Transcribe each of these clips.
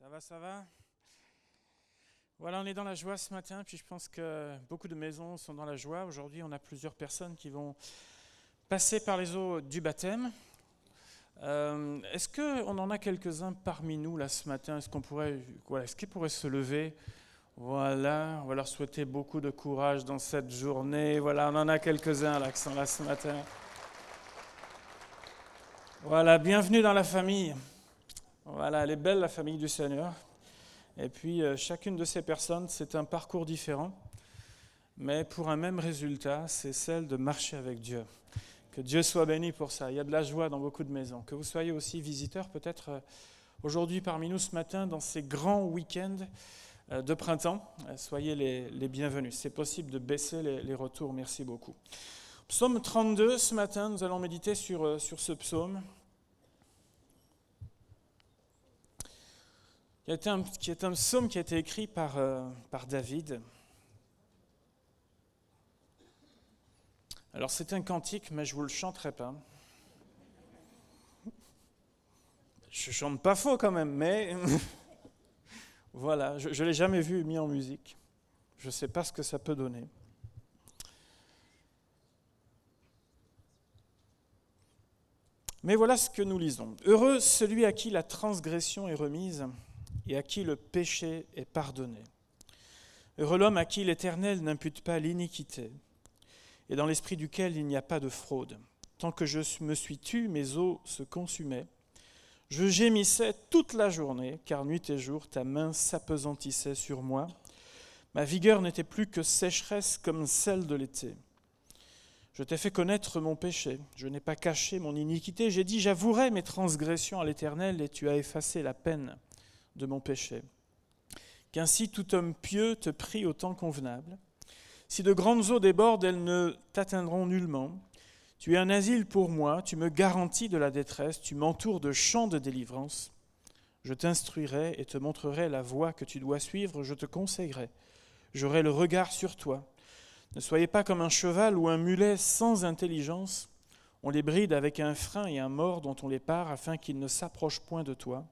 Ça va, ça va? Voilà, on est dans la joie ce matin, puis je pense que beaucoup de maisons sont dans la joie. Aujourd'hui, on a plusieurs personnes qui vont passer par les eaux du baptême. Euh, est-ce qu'on en a quelques-uns parmi nous là ce matin? Est-ce qu'on pourrait, voilà, est-ce qu'ils pourraient se lever? Voilà, on va leur souhaiter beaucoup de courage dans cette journée. Voilà, on en a quelques-uns là qui sont là ce matin. Voilà, bienvenue dans la famille. Voilà, elle est belle la famille du Seigneur. Et puis euh, chacune de ces personnes, c'est un parcours différent, mais pour un même résultat, c'est celle de marcher avec Dieu. Que Dieu soit béni pour ça. Il y a de la joie dans beaucoup de maisons. Que vous soyez aussi visiteurs peut-être euh, aujourd'hui parmi nous ce matin dans ces grands week-ends euh, de printemps. Soyez les, bienvenus. C'est possible de baisser les, les, retours. Merci beaucoup. Psaume 32, ce matin, nous allons méditer sur, sur ce psaume. Qui est un, psaume qui a été écrit par, euh, par David. Alors c'est un cantique, mais je ne vous le chanterai pas. Je chante pas faux quand même, mais voilà, je ne l'ai jamais vu mis en musique. Je ne sais pas ce que ça peut donner. Mais voilà ce que nous lisons. Heureux celui à qui la transgression est remise et à qui le péché est pardonné. Heureux l'homme à qui l'Éternel n'impute pas l'iniquité, et dans l'esprit duquel il n'y a pas de fraude. Tant que je me suis tu, mes os se consumaient. Je gémissais toute la journée, car nuit et jour ta main s'apesantissait sur moi. Ma vigueur n'était plus que sécheresse comme celle de l'été. Je t'ai fait connaître mon péché, je n'ai pas caché mon iniquité, j'ai dit j'avouerai mes transgressions à l'Éternel, et tu as effacé la peine de mon péché. Qu'ainsi tout homme pieux te prie au temps convenable. Si de grandes eaux débordent, elles ne t'atteindront nullement. Tu es un asile pour moi, tu me garantis de la détresse, tu m'entoures de champs de délivrance. Je t'instruirai et te montrerai la voie que tu dois suivre, je te conseillerai. J'aurai le regard sur toi. Ne soyez pas comme un cheval ou un mulet sans intelligence. On les bride avec un frein et un mort dont on les part afin qu'ils ne s'approchent point de toi.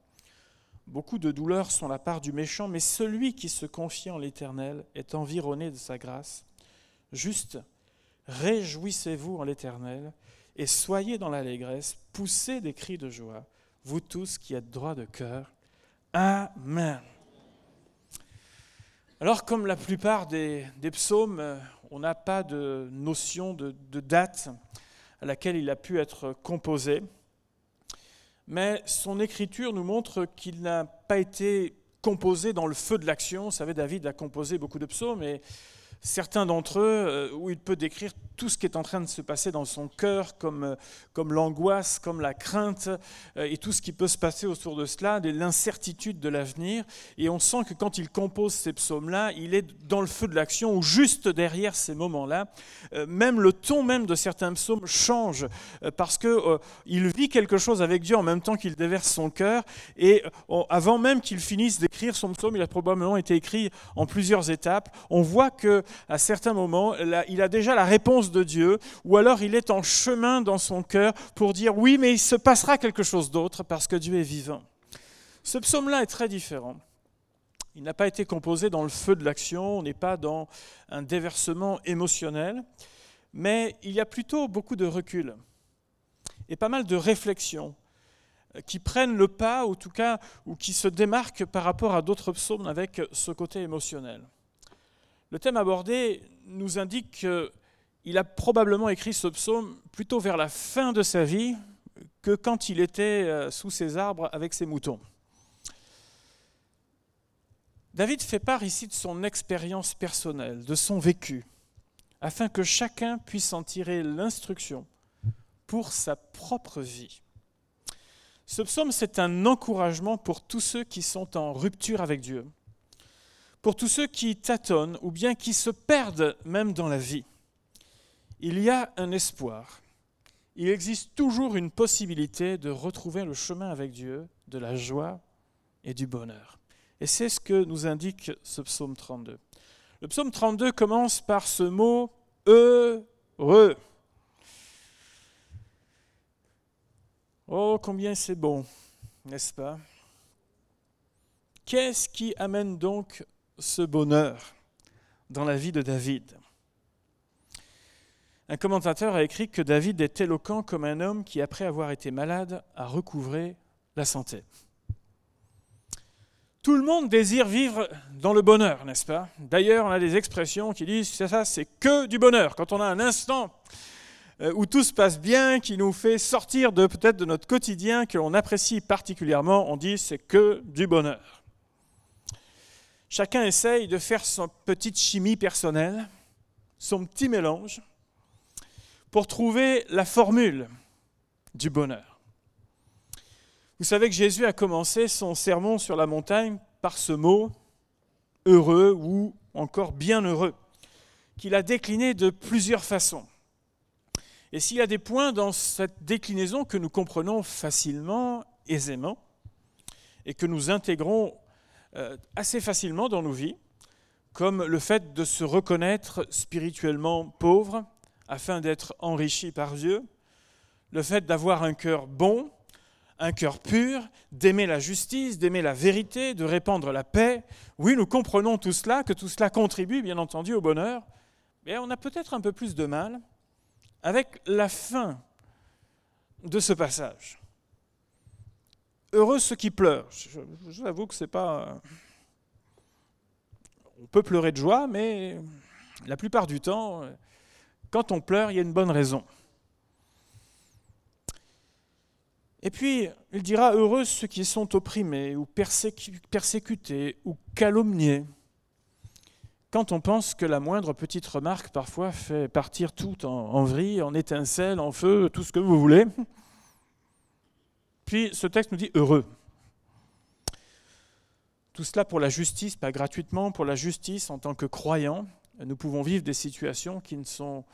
Beaucoup de douleurs sont la part du méchant, mais celui qui se confie en l'Éternel est environné de sa grâce. Juste, réjouissez-vous en l'Éternel et soyez dans l'allégresse, poussez des cris de joie, vous tous qui êtes droits de cœur. Amen. Alors, comme la plupart des, psaumes, euh, on n'a pas de notion de date à laquelle il a pu être composé mais son écriture nous montre qu'il n'a pas été composé dans le feu de l'action. Vous savez, David a composé beaucoup de psaumes, et certains d'entre eux, euh, où il peut décrire tout ce qui est en train de se passer dans son cœur, comme, euh, comme l'angoisse, comme la crainte, euh, et tout ce qui peut se passer autour de cela, de l'incertitude de l'avenir. Et on sent que quand il compose ces psaumes-là, il est dans le feu de l'action, ou juste derrière ces moments-là. Même le ton même de certains psaumes change, parce qu'il vit quelque chose avec Dieu en même temps qu'il déverse son cœur. Et avant même qu'il finisse d'écrire son psaume, il a probablement été écrit en plusieurs étapes. On voit que à certains moments, il a déjà la réponse de Dieu, ou alors il est en chemin dans son cœur pour dire oui, mais il se passera quelque chose d'autre parce que Dieu est vivant. Ce psaume-là est très différent. Il n'a pas été composé dans le feu de l'action, on n'est pas dans un déversement émotionnel, mais il y a plutôt beaucoup de recul et pas mal de réflexions qui prennent le pas, ou en tout cas, ou qui se démarquent par rapport à d'autres psaumes avec ce côté émotionnel. Le thème abordé nous indique qu'il a probablement écrit ce psaume plutôt vers la fin de sa vie que quand il était euh, sous ses arbres avec ses moutons. David fait part ici de son expérience personnelle, de son vécu, afin que chacun puisse en tirer l'instruction pour sa propre vie. Ce psaume, c'est un encouragement pour tous ceux qui sont en rupture avec Dieu, pour tous ceux qui tâtonnent ou bien qui se perdent même dans la vie. Il y a un espoir. Il existe toujours une possibilité de retrouver le chemin avec Dieu, de la joie et du bonheur. Et c'est ce que nous indique ce psaume 32. Le psaume 32 commence par ce mot heureux. Oh, combien c'est bon, n'est-ce pas? Qu'est-ce qui amène donc ce bonheur dans la vie de David Un commentateur a écrit que David est éloquent comme un homme qui, après avoir été malade, a recouvré la santé. Tout le monde désire vivre dans le bonheur, n'est-ce pas? D'ailleurs, on a des expressions qui disent c'est ça, c'est que du bonheur. Quand on a un instant euh, où tout se passe bien, qui nous fait sortir de peut-être de notre quotidien que l'on apprécie particulièrement, on dit c'est que du bonheur. Chacun essaye de faire son petite chimie personnelle, son petit mélange, pour trouver la formule du bonheur. Vous savez que Jésus a commencé son sermon sur la montagne par ce mot heureux ou encore bien heureux, qu'il a décliné de plusieurs façons. Et s'il y a des points dans cette déclinaison que nous comprenons facilement, aisément, et que nous intégrons assez facilement dans nos vies, comme le fait de se reconnaître spirituellement pauvre afin d'être enrichi par Dieu, le fait d'avoir un cœur bon, un cœur pur, d'aimer la justice, d'aimer la vérité, de répandre la paix. Oui, nous comprenons tout cela, que tout cela contribue bien entendu au bonheur, mais on a peut-être un peu plus de mal avec la fin de ce passage. Heureux ceux qui pleurent. Je, vous avoue que c'est pas. On peut pleurer de joie, mais la plupart du temps, quand on pleure, il y a une bonne raison. Et puis, il dira Heureux ceux qui sont opprimés, ou persécutés, ou calomniés quand on pense que la moindre petite remarque parfois fait partir tout en, vrille, en étincelle, en feu, tout ce que vous voulez. Puis ce texte nous dit heureux. Tout cela pour la justice, pas gratuitement, pour la justice en tant que croyants. Nous pouvons vivre des situations qui ne sont,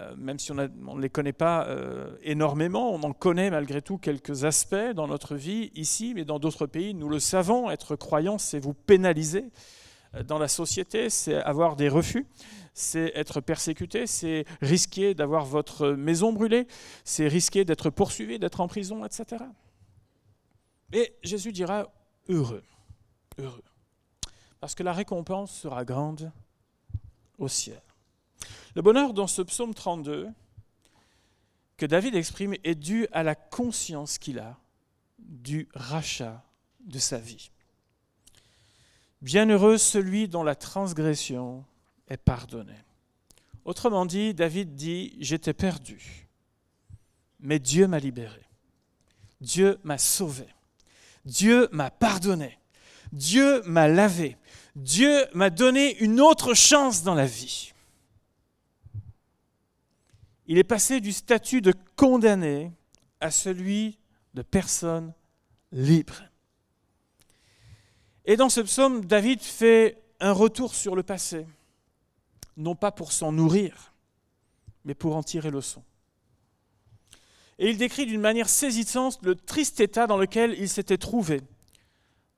euh, même si on, ne les connaît pas euh, énormément, on en connaît malgré tout quelques aspects dans notre vie ici, mais dans d'autres pays, nous le savons, être croyant, c'est vous pénaliser dans la société, c'est avoir des refus, c'est être persécuté, c'est risquer d'avoir votre maison brûlée, c'est risquer d'être poursuivi, d'être en prison, etc. Et Jésus dira heureux, heureux, parce que la récompense sera grande au ciel. Le bonheur dans ce psaume 32 que David exprime est dû à la conscience qu'il a du rachat de sa vie. Bienheureux celui dont la transgression est pardonnée. Autrement dit, David dit, j'étais perdu, mais Dieu m'a libéré. Dieu m'a sauvé. Dieu m'a pardonné. Dieu m'a lavé. Dieu m'a donné une autre chance dans la vie. Il est passé du statut de condamné à celui de personne libre. Et dans ce psaume, David fait un retour sur le passé, non pas pour s'en nourrir, mais pour en tirer leçon. Et il décrit d'une manière saisissante le triste état dans lequel il s'était trouvé,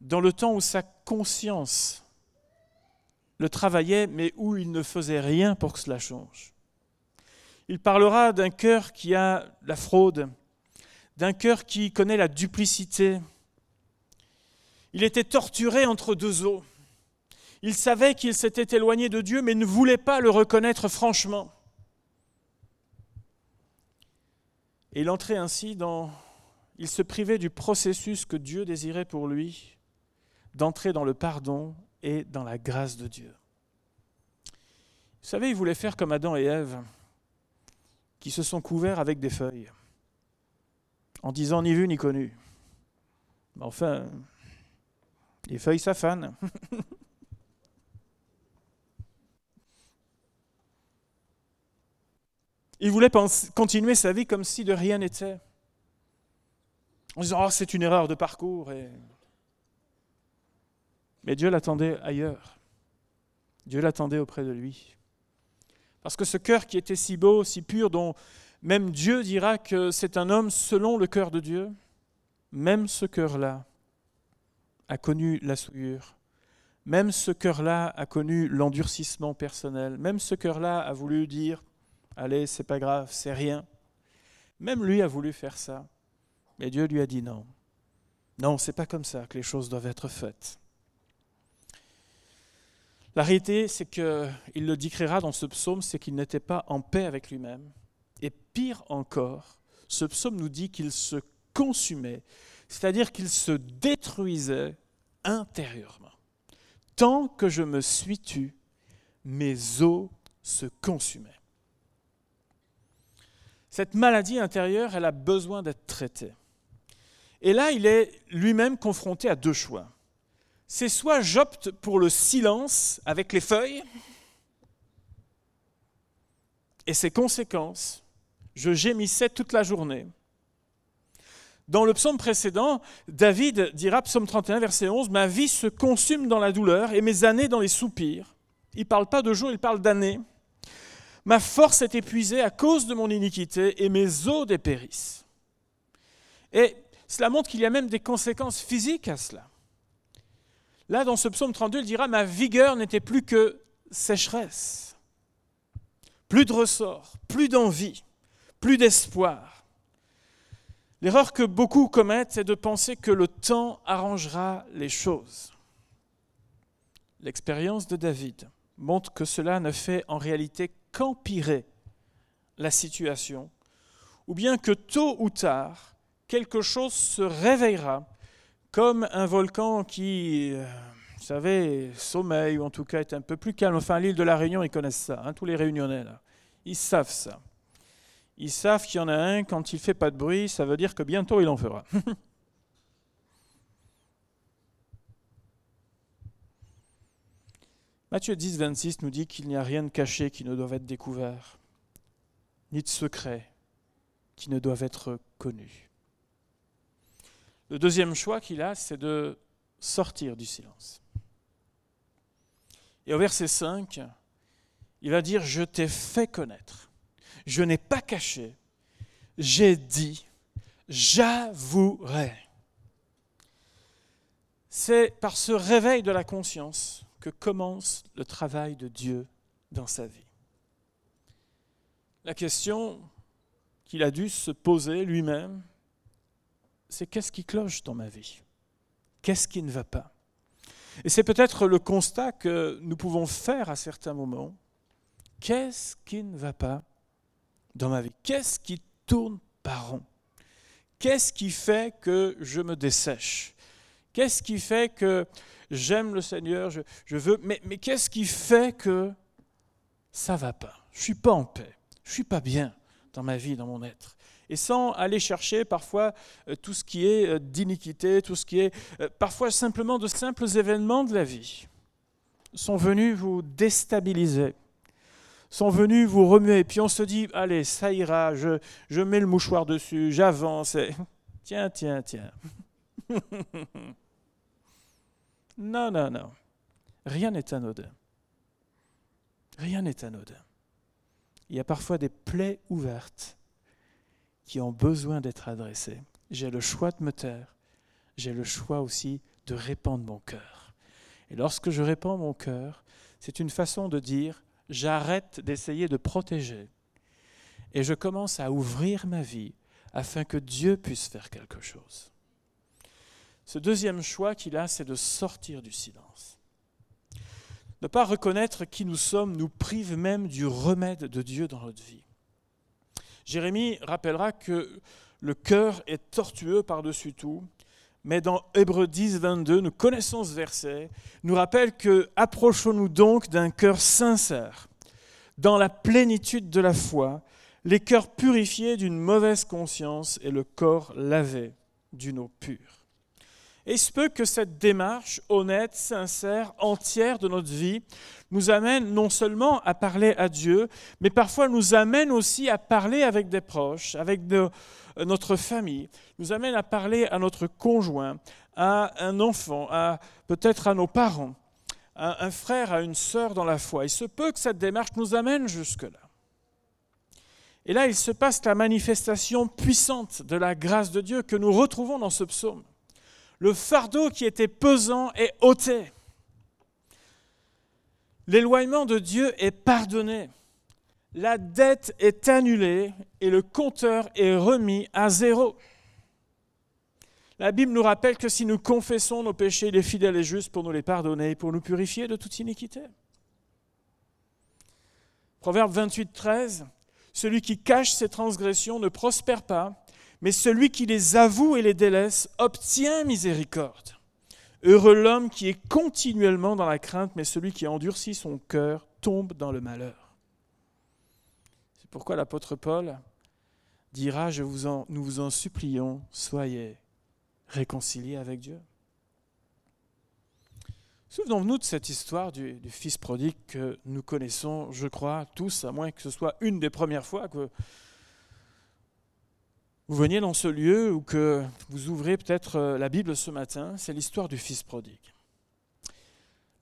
dans le temps où sa conscience le travaillait, mais où il ne faisait rien pour que cela change. Il parlera d'un cœur qui a la fraude, d'un cœur qui connaît la duplicité, il était torturé entre deux eaux. Il savait qu'il s'était éloigné de Dieu, mais ne voulait pas le reconnaître franchement. Et il entrait ainsi dans... Il se privait du processus que Dieu désirait pour lui, d'entrer dans le pardon et dans la grâce de Dieu. Vous savez, il voulait faire comme Adam et Ève, qui se sont couverts avec des feuilles, en disant ni vu ni connu. Enfin, les feuilles s'affanent. Il voulait continuer sa vie comme si de rien n'était. En disant, oh, c'est une erreur de parcours. Mais Dieu l'attendait ailleurs. Dieu l'attendait auprès de lui. Parce que ce cœur qui était si beau, si pur, dont même Dieu dira que c'est un homme selon le cœur de Dieu, même ce cœur-là a connu la souillure. Même ce cœur-là a connu l'endurcissement personnel. Même ce cœur-là a voulu dire Allez, c'est pas grave, c'est rien. Même lui a voulu faire ça. Mais Dieu lui a dit non. Non, c'est pas comme ça que les choses doivent être faites. La réalité, c'est qu'il le décrira dans ce psaume, c'est qu'il n'était pas en paix avec lui-même. Et pire encore, ce psaume nous dit qu'il se consumait, c'est-à-dire qu'il se détruisait intérieurement. Tant que je me suis tu, mes os se consumaient. Cette maladie intérieure, elle a besoin d'être traitée. Et là, il est lui-même confronté à deux choix. C'est soit j'opte pour le silence avec les feuilles et ses conséquences. Je gémissais toute la journée. Dans le psaume précédent, David dira, psaume 31, verset 11, Ma vie se consume dans la douleur et mes années dans les soupirs. Il ne parle pas de jours, il parle d'années. Ma force est épuisée à cause de mon iniquité et mes os dépérissent. Et cela montre qu'il y a même des conséquences physiques à cela. Là, dans ce psaume 32, il dira Ma vigueur n'était plus que sécheresse, plus de ressort, plus d'envie, plus d'espoir. L'erreur que beaucoup commettent, c'est de penser que le temps arrangera les choses. L'expérience de David montre que cela ne fait en réalité qu'empirer la situation, ou bien que tôt ou tard, quelque chose se réveillera, comme un volcan qui, euh, vous savez, sommeille, ou en tout cas est un peu plus calme. Enfin, l'île de la Réunion, ils connaissent ça, hein, tous les réunionnais, ils savent ça. Ils savent qu'il y en a un, quand il ne fait pas de bruit, ça veut dire que bientôt il en fera. Matthieu 10, 26 nous dit qu'il n'y a rien de caché qui ne doit être découvert, ni de secret qui ne doivent être connus. Le deuxième choix qu'il a, c'est de sortir du silence. Et au verset 5, il va dire, je t'ai fait connaître, je n'ai pas caché, j'ai dit, j'avouerai. C'est par ce réveil de la conscience que commence le travail de Dieu dans sa vie. La question qu'il a dû se poser lui-même, c'est qu'est-ce qui cloche dans ma vie? Qu'est-ce qui ne va pas? Et c'est peut-être le constat que nous pouvons faire à certains moments. Qu'est-ce qui ne va pas? Dans ma vie. Qu'est-ce qui tourne par rond? Qu'est-ce qui fait que je me dessèche? Qu'est-ce qui fait que j'aime le Seigneur, je, veux, mais, mais qu'est-ce qui fait que ça va pas? Je suis pas en paix, je suis pas bien dans ma vie, dans mon être. Et sans aller chercher parfois euh, tout ce qui est euh, d'iniquité, tout ce qui est euh, parfois simplement de simples événements de la vie, sont venus vous déstabiliser, sont venus vous remuer. Puis on se dit, allez, ça ira, je, je mets le mouchoir dessus, j'avance. Et... Tiens, tiens, tiens. Non, non, non. Rien n'est anodin. Rien n'est anodin. Il y a parfois des plaies ouvertes qui ont besoin d'être adressées. J'ai le choix de me taire. J'ai le choix aussi de répandre mon cœur. Et lorsque je répands mon cœur, c'est une façon de dire j'arrête d'essayer de protéger et je commence à ouvrir ma vie afin que Dieu puisse faire quelque chose. Ce deuxième choix qu'il a, c'est de sortir du silence. Ne pas reconnaître qui nous sommes nous prive même du remède de Dieu dans notre vie. Jérémie rappellera que le cœur est tortueux par-dessus tout, mais dans Hébreux 10, 22, nous connaissons ce verset, nous rappelle que approchons-nous donc d'un cœur sincère, dans la plénitude de la foi, les cœurs purifiés d'une mauvaise conscience et le corps lavé d'une eau pure. Et il se peut que cette démarche honnête, sincère, entière de notre vie nous amène non seulement à parler à Dieu, mais parfois nous amène aussi à parler avec des proches, avec notre famille, nous amène à parler à notre conjoint, à un enfant, à peut-être à nos parents, à un frère, à une sœur dans la foi. Il se peut que cette démarche nous amène jusque-là. Et là, il se passe la manifestation puissante de la grâce de Dieu que nous retrouvons dans ce psaume le fardeau qui était pesant est ôté. L'éloignement de Dieu est pardonné. La dette est annulée et le compteur est remis à zéro. La Bible nous rappelle que si nous confessons nos péchés, il est fidèle et juste pour nous les pardonner et pour nous purifier de toute iniquité. Proverbe 28, 13. Celui qui cache ses transgressions ne prospère pas, mais celui qui les avoue et les délaisse obtient miséricorde. Heureux l'homme qui est continuellement dans la crainte, mais celui qui endurcit son cœur tombe dans le malheur. Pourquoi l'apôtre Paul dira, je vous en, nous vous en supplions, soyez réconciliés avec Dieu. Souvenons-nous de cette histoire du, du, fils prodigue que nous connaissons, je crois, tous, à moins que ce soit une des premières fois que vous veniez dans ce lieu ou que vous ouvrez peut-être euh, la Bible ce matin. C'est l'histoire du fils prodigue.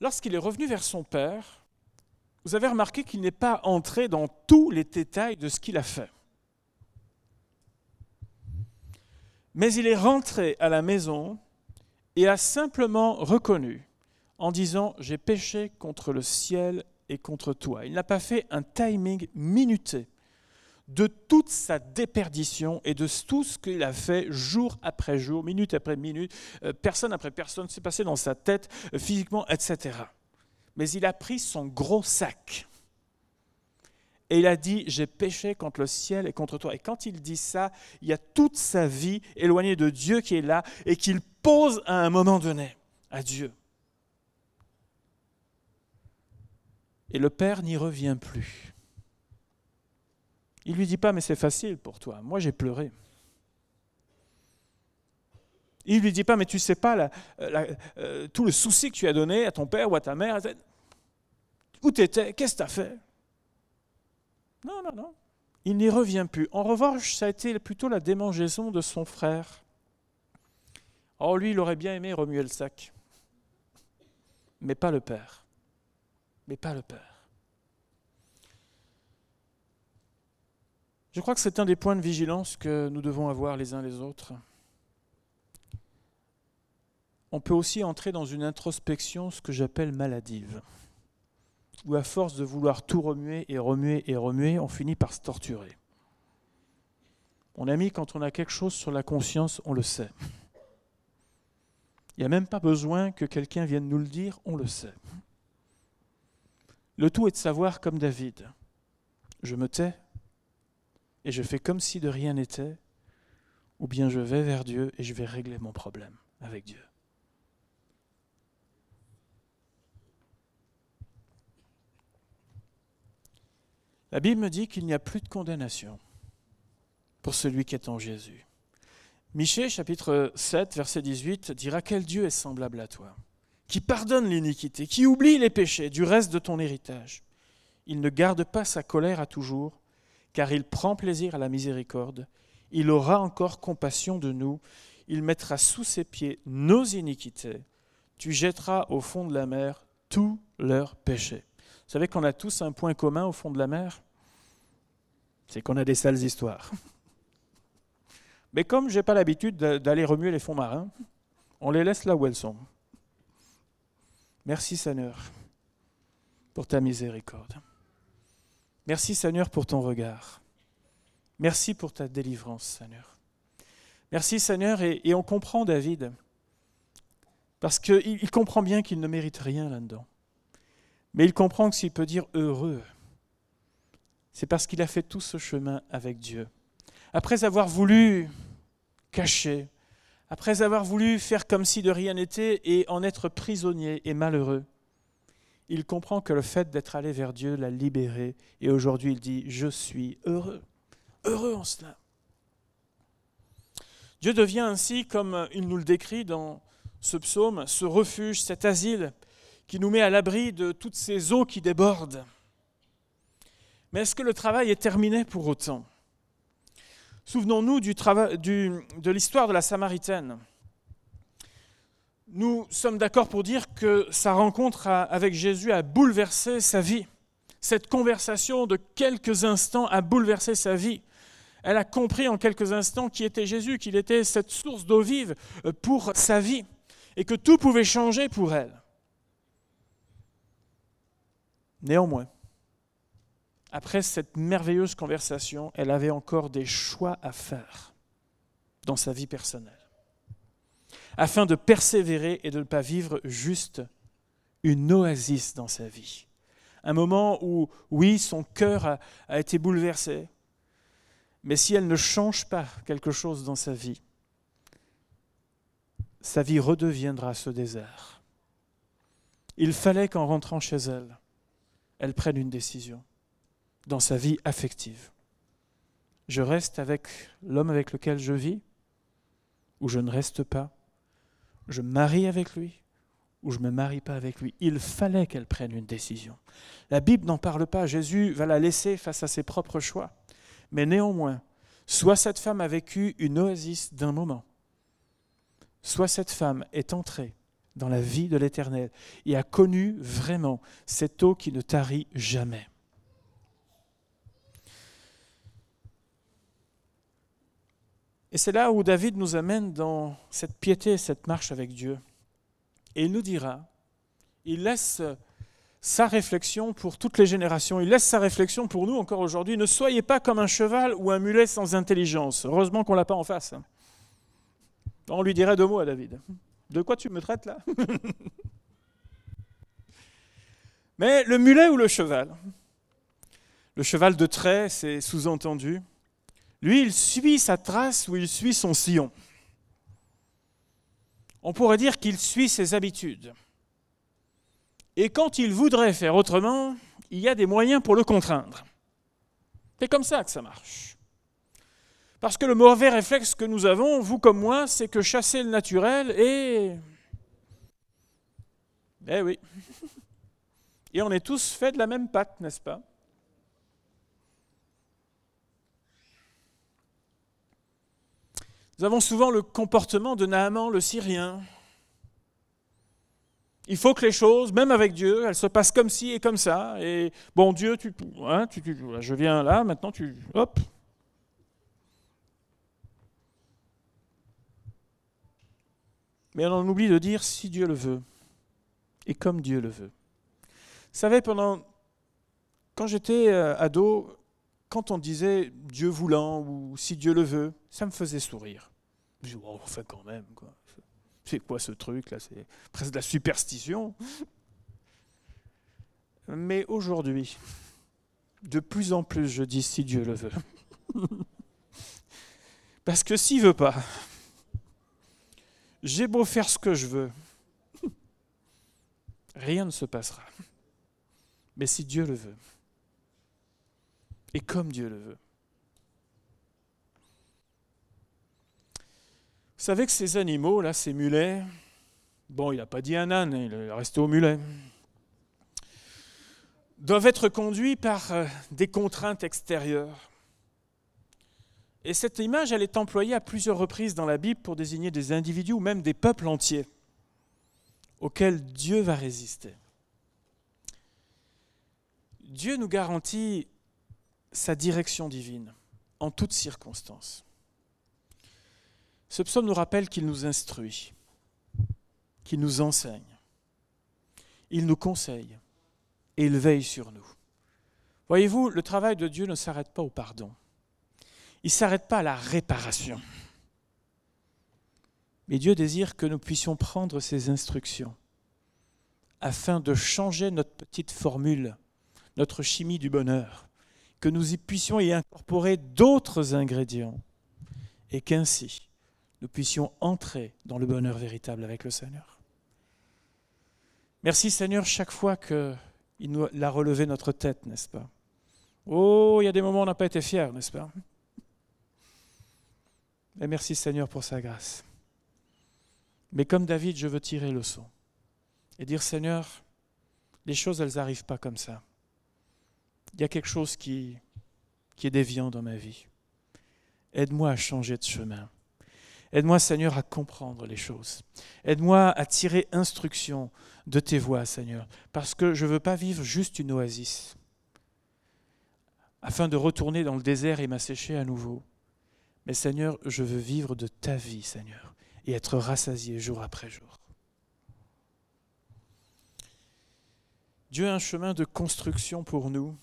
Lorsqu'il est revenu vers son père, vous avez remarqué qu'il n'est pas entré dans tous les détails de ce qu'il a fait. Mais il est rentré à la maison et a simplement reconnu en disant J'ai péché contre le ciel et contre toi. Il n'a pas fait un timing minuté de toute sa déperdition et de tout ce qu'il a fait jour après jour, minute après minute, euh, personne après personne, s'est passé dans sa tête, euh, physiquement, etc. Mais il a pris son gros sac et il a dit, j'ai péché contre le ciel et contre toi. Et quand il dit ça, il y a toute sa vie éloignée de Dieu qui est là et qu'il pose à un moment donné à Dieu. Et le Père n'y revient plus. Il lui dit pas, mais c'est facile pour toi. Moi, j'ai pleuré. Il lui dit pas, mais tu sais pas euh, tout le souci que tu as donné à ton père ou à ta mère. Où tu étais Qu'est-ce que tu as fait? Non, non, non. Il n'y revient plus. En revanche, ça a été plutôt la démangeaison de son frère. Oh, lui, il aurait bien aimé remuer le sac. Mais pas le père. Mais pas le père. Je crois que c'est un des points de vigilance que nous devons avoir les uns les autres. On peut aussi entrer dans une introspection, ce que j'appelle maladive où à force de vouloir tout remuer et remuer et remuer, on finit par se torturer. Mon ami, quand on a quelque chose sur la conscience, on le sait. Il n'y a même pas besoin que quelqu'un vienne nous le dire, on le sait. Le tout est de savoir comme David. Je me tais et je fais comme si de rien n'était, ou bien je vais vers Dieu et je vais régler mon problème avec Dieu. La Bible me dit qu'il n'y a plus de condamnation pour celui qui est en Jésus. Michée, chapitre 7, verset 18, dira Quel Dieu est semblable à toi, qui pardonne l'iniquité, qui oublie les péchés du reste de ton héritage. Il ne garde pas sa colère à toujours, car il prend plaisir à la miséricorde. Il aura encore compassion de nous. Il mettra sous ses pieds nos iniquités. Tu jetteras au fond de la mer tous leurs péchés. Vous savez qu'on a tous un point commun au fond de la mer? C'est qu'on a des sales histoires. Mais comme je n'ai pas l'habitude d'aller remuer les fonds marins, on les laisse là où elles sont. Merci Seigneur pour ta miséricorde. Merci Seigneur pour ton regard. Merci pour ta délivrance Seigneur. Merci Seigneur et, et on comprend David parce qu'il comprend bien qu'il ne mérite rien là-dedans. Mais il comprend que s'il peut dire heureux, c'est parce qu'il a fait tout ce chemin avec Dieu. Après avoir voulu cacher, après avoir voulu faire comme si de rien n'était et en être prisonnier et malheureux, il comprend que le fait d'être allé vers Dieu l'a libéré et aujourd'hui il dit Je suis heureux, heureux en cela. Dieu devient ainsi, comme il nous le décrit dans ce psaume, ce refuge, cet asile qui nous met à l'abri de toutes ces eaux qui débordent. Mais est-ce que le travail est terminé pour autant? Souvenons-nous de l'histoire de la Samaritaine. Nous sommes d'accord pour dire que sa rencontre avec Jésus a bouleversé sa vie. Cette conversation de quelques instants a bouleversé sa vie. Elle a compris en quelques instants qui était Jésus, qu'il était cette source d'eau vive pour sa vie et que tout pouvait changer pour elle. Néanmoins, après cette merveilleuse conversation, elle avait encore des choix à faire dans sa vie personnelle. afin de persévérer et de ne pas vivre juste une oasis dans sa vie. Un moment où, oui, son cœur a, a été bouleversé, mais si elle ne change pas quelque chose dans sa vie, sa vie redeviendra ce désert. Il fallait qu'en rentrant chez elle, elle prenne une décision dans sa vie affective. Je reste avec l'homme avec lequel je vis ou je ne reste pas Je marie avec lui ou je ne me marie pas avec lui Il fallait qu'elle prenne une décision. La Bible n'en parle pas, Jésus va la laisser face à ses propres choix. Mais néanmoins, soit cette femme a vécu une oasis d'un moment, soit cette femme est entrée dans la vie de l'Éternel et a connu vraiment cette eau qui ne tarit jamais. Et c'est là où David nous amène dans cette piété, cette marche avec Dieu. Et il nous dira, il laisse sa réflexion pour toutes les générations, il laisse sa réflexion pour nous encore aujourd'hui. Ne soyez pas comme un cheval ou un mulet sans intelligence. Heureusement qu'on ne l'a pas en face. On lui dirait deux mots à David. De quoi tu me traites là? Mais le mulet ou le cheval? Le cheval de trait, c'est sous-entendu. Lui, il suit sa trace ou il suit son sillon. On pourrait dire qu'il suit ses habitudes. Et quand il voudrait faire autrement, il y a des moyens pour le contraindre. C'est comme ça que ça marche. Parce que le mauvais réflexe que nous avons, vous comme moi, c'est que chasser le naturel et... Eh oui. Et on est tous faits de la même pâte, n'est-ce pas? Nous avons souvent le comportement de Naaman le Syrien. Il faut que les choses, même avec Dieu, elles se passent comme ci et comme ça. Et bon, Dieu, tu, hein, tu, je viens là, maintenant tu, hop, Mais on en oublie de dire si Dieu le veut et comme Dieu le veut. Vous savez, pendant, quand j'étais euh, ado, quand on disait Dieu voulant ou si Dieu le veut, ça me faisait sourire. Je dis, oh, enfin quand même, quoi. C'est quoi ce truc là? C'est presque de la superstition. Mais aujourd'hui, de plus en plus, je dis si Dieu le veut. Parce que s'il veut pas, j'ai beau faire ce que je veux, rien ne se passera. Mais si Dieu le veut, et comme Dieu le veut. Vous savez que ces animaux, là, ces mulets, bon, il n'a pas dit un âne, il est resté au mulet, doivent être conduits par euh, des contraintes extérieures. Et cette image, elle est employée à plusieurs reprises dans la Bible pour désigner des individus ou même des peuples entiers auxquels Dieu va résister. Dieu nous garantit sa direction divine en toutes circonstances. Ce psaume nous rappelle qu'il nous instruit, qu'il nous enseigne, il nous conseille et il veille sur nous. Voyez-vous, le travail de Dieu ne s'arrête pas au pardon il ne s'arrête pas à la réparation. Mais Dieu désire que nous puissions prendre ses instructions afin de changer notre petite formule, notre chimie du bonheur, que nous y puissions y incorporer d'autres ingrédients et qu'ainsi nous puissions entrer dans le bonheur véritable avec le Seigneur. Merci Seigneur chaque fois qu'il a relevé notre tête, n'est-ce pas? Oh, il y a des moments où on n'a pas été fiers, n'est-ce pas? Merci Seigneur pour sa grâce. Mais comme David, je veux tirer le son et dire Seigneur, les choses, elles n'arrivent pas comme ça. Il y a quelque chose qui, qui est déviant dans ma vie. Aide-moi à changer de chemin. Aide-moi, Seigneur, à comprendre les choses. Aide-moi à tirer instruction de tes voies, Seigneur, parce que je ne veux pas vivre juste une oasis, afin de retourner dans le désert et m'assécher à nouveau. Mais Seigneur, je veux vivre de ta vie, Seigneur, et être rassasié jour après jour. Dieu a un chemin de construction pour nous.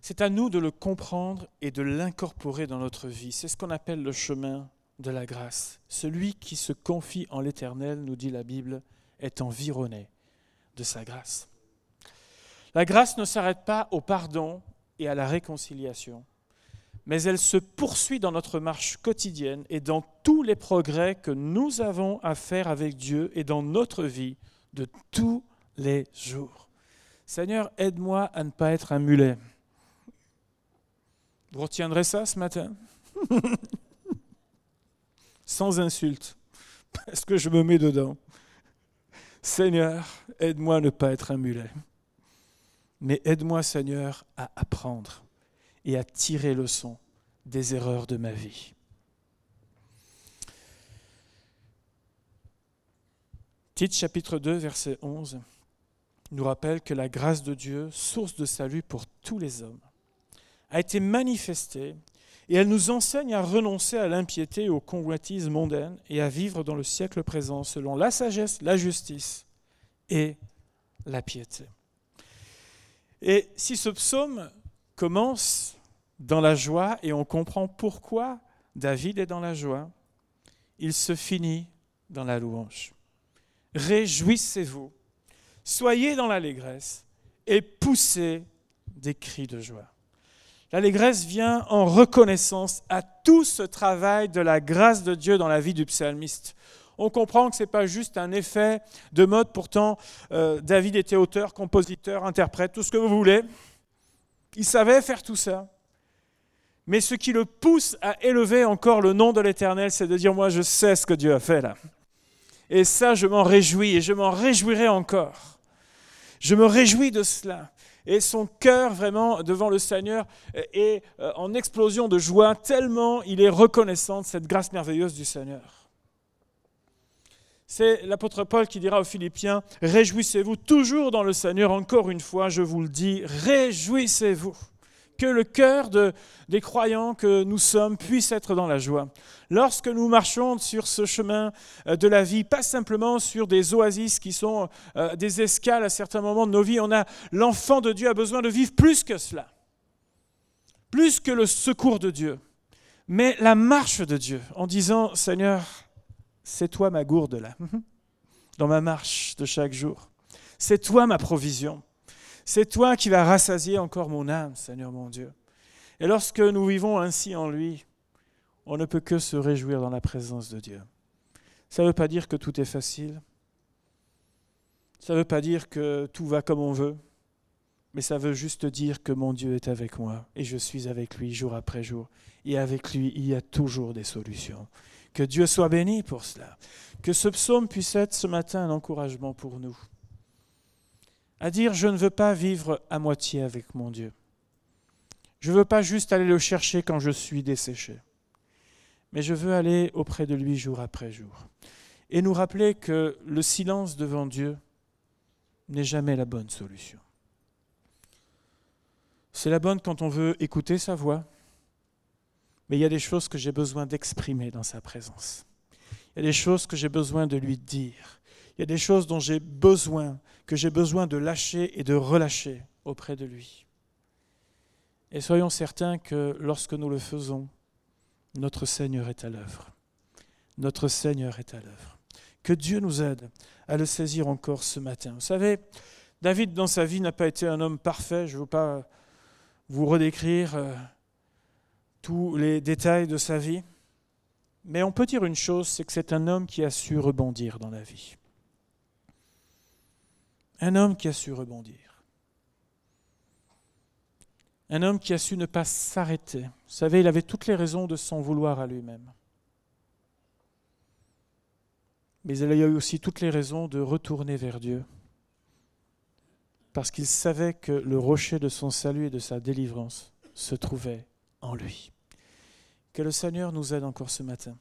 C'est à nous de le comprendre et de l'incorporer dans notre vie. C'est ce qu'on appelle le chemin de la grâce. Celui qui se confie en l'Éternel, nous dit la Bible, est environné de sa grâce. La grâce ne s'arrête pas au pardon et à la réconciliation, mais elle se poursuit dans notre marche quotidienne et dans tous les progrès que nous avons à faire avec Dieu et dans notre vie de tous les jours. Seigneur, aide-moi à ne pas être un mulet. Vous retiendrez ça ce matin? Sans insulte, parce que je me mets dedans. Seigneur, aide-moi à ne pas être un mulet. Mais aide-moi, Seigneur, à apprendre et à tirer leçon des erreurs de ma vie. Tite chapitre 2, verset 11 nous rappelle que la grâce de Dieu, source de salut pour tous les hommes, a été manifestée et elle nous enseigne à renoncer à l'impiété et aux convoitises mondaines et à vivre dans le siècle présent selon la sagesse, la justice et la piété. Et si ce psaume commence dans la joie et on comprend pourquoi David est dans la joie, il se finit dans la louange. Réjouissez-vous, soyez dans l'allégresse et poussez des cris de joie. L'allégresse vient en reconnaissance à tout ce travail de la grâce de Dieu dans la vie du psalmiste on comprend que ce n'est pas juste un effet de mode. Pourtant, euh, David était auteur, compositeur, interprète, tout ce que vous voulez. Il savait faire tout ça. Mais ce qui le pousse à élever encore le nom de l'Éternel, c'est de dire, moi je sais ce que Dieu a fait là. Et ça, je m'en réjouis et je m'en réjouirai encore. Je me réjouis de cela. Et son cœur, vraiment, devant le Seigneur, est euh, en explosion de joie, tellement il est reconnaissant de cette grâce merveilleuse du Seigneur. C'est l'apôtre Paul qui dira aux Philippiens, Réjouissez-vous toujours dans le Seigneur, encore une fois, je vous le dis, réjouissez-vous. Que le cœur des croyants que nous sommes puisse être dans la joie. Lorsque nous marchons sur ce chemin euh, de la vie, pas simplement sur des oasis qui sont euh, des escales à certains moments de nos vies, on a l'enfant de Dieu a besoin de vivre plus que cela, plus que le secours de Dieu, mais la marche de Dieu en disant Seigneur, c'est toi ma gourde là, dans ma marche de chaque jour. C'est toi ma provision. C'est toi qui vas rassasier encore mon âme, Seigneur mon Dieu. Et lorsque nous vivons ainsi en lui, on ne peut que se réjouir dans la présence de Dieu. Ça ne veut pas dire que tout est facile. Ça ne veut pas dire que tout va comme on veut. Mais ça veut juste dire que mon Dieu est avec moi et je suis avec lui jour après jour. Et avec lui, il y a toujours des solutions. Que Dieu soit béni pour cela. Que ce psaume puisse être ce matin un encouragement pour nous. À dire, je ne veux pas vivre à moitié avec mon Dieu. Je ne veux pas juste aller le chercher quand je suis desséché. Mais je veux aller auprès de lui jour après jour. Et nous rappeler que le silence devant Dieu n'est jamais la bonne solution. C'est la bonne quand on veut écouter sa voix, mais il y a des choses que j'ai besoin d'exprimer dans sa présence. Il y a des choses que j'ai besoin de lui dire. Il y a des choses dont j'ai besoin, que j'ai besoin de lâcher et de relâcher auprès de lui. Et soyons certains que lorsque nous le faisons, notre Seigneur est à l'œuvre. Notre Seigneur est à l'œuvre. Que Dieu nous aide à le saisir encore ce matin. Vous savez, David dans sa vie n'a pas été un homme parfait. Je ne veux pas vous redécrire euh, tous les détails de sa vie. Mais on peut dire une chose, c'est que c'est un homme qui a su rebondir dans la vie. Un homme qui a su rebondir. Un homme qui a su ne pas s'arrêter. Vous savez, il avait toutes les raisons de s'en vouloir à lui-même. Mais il a eu aussi toutes les raisons de retourner vers Dieu. Parce qu'il savait que le rocher de son salut et de sa délivrance se trouvait en lui. Que le Seigneur nous aide encore ce matin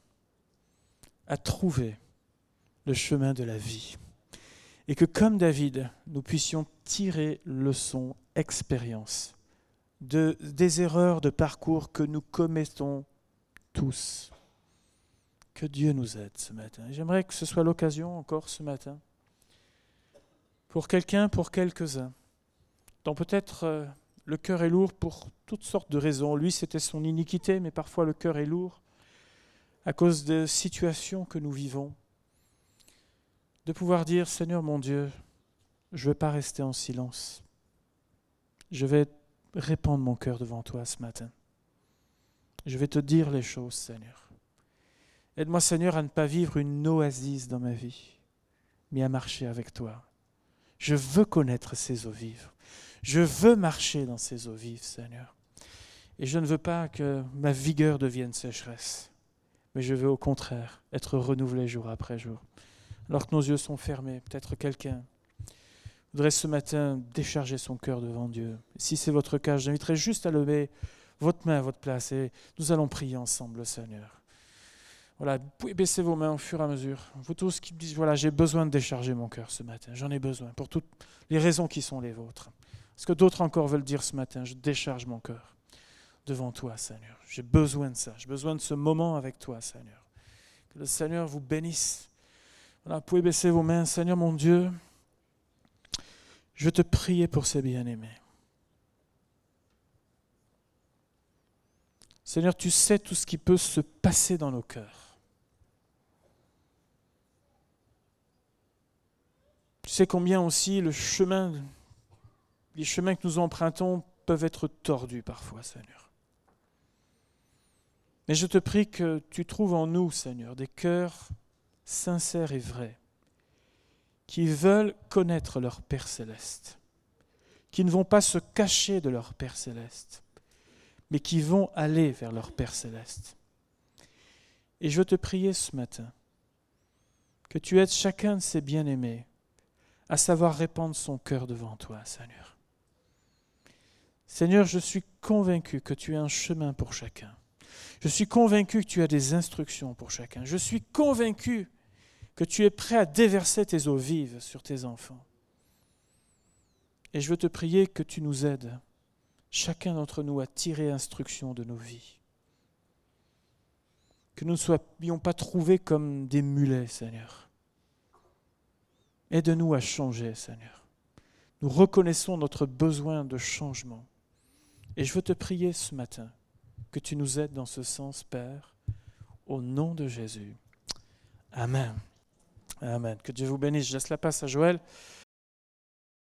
à trouver le chemin de la vie. Et que comme David, nous puissions tirer leçon, expérience de, des erreurs de parcours que nous commettons tous. Que Dieu nous aide ce matin. J'aimerais que ce soit l'occasion encore ce matin, pour quelqu'un, pour quelques-uns, dont peut-être euh, le cœur est lourd pour toutes sortes de raisons. Lui, c'était son iniquité, mais parfois le cœur est lourd. à cause des situations que nous vivons, de pouvoir dire, Seigneur mon Dieu, je ne veux pas rester en silence. Je vais répandre mon cœur devant toi ce matin. Je vais te dire les choses, Seigneur. Aide-moi, Seigneur, à ne pas vivre une oasis dans ma vie, mais à marcher avec toi. Je veux connaître ces eaux vives. Je veux marcher dans ces eaux vives, Seigneur. Et je ne veux pas que ma vigueur devienne sécheresse, mais je veux au contraire être renouvelé jour après jour. Alors que nos yeux sont fermés, peut-être quelqu'un voudrait ce matin décharger son cœur devant Dieu. Si c'est votre cas, j'inviterai juste à lever votre main à votre place et nous allons prier ensemble, Seigneur. Voilà, vous pouvez baisser vos mains au fur et à mesure. Vous tous qui me dites, voilà, j'ai besoin de décharger mon cœur ce matin. J'en ai besoin pour toutes les raisons qui sont les vôtres. Est-ce que d'autres encore veulent dire ce matin, je décharge mon cœur devant toi, Seigneur. J'ai besoin de ça. J'ai besoin de ce moment avec toi, Seigneur. Que le Seigneur vous bénisse. Vous pouvez baisser vos mains. Seigneur mon Dieu, je te prier pour ces bien-aimés. Seigneur, tu sais tout ce qui peut se passer dans nos cœurs. Tu sais combien aussi le chemin, les chemins que nous empruntons peuvent être tordus parfois, Seigneur. Mais je te prie que tu trouves en nous, Seigneur, des cœurs sincères et vrais, qui veulent connaître leur Père céleste, qui ne vont pas se cacher de leur Père céleste, mais qui vont aller vers leur Père céleste. Et je veux te prier ce matin que tu aides chacun de ces bien-aimés à savoir répandre son cœur devant toi, Seigneur. Seigneur, je suis convaincu que tu as un chemin pour chacun. Je suis convaincu que tu as des instructions pour chacun. Je suis convaincu que tu es prêt à déverser tes eaux vives sur tes enfants. Et je veux te prier que tu nous aides, chacun d'entre nous, à tirer instruction de nos vies. Que nous ne soyons pas trouvés comme des mulets, Seigneur. Aide-nous à changer, Seigneur. Nous reconnaissons notre besoin de changement. Et je veux te prier ce matin que tu nous aides dans ce sens, Père, au nom de Jésus. Amen. Amen. Que Dieu vous bénisse. Je laisse la passe à Joël.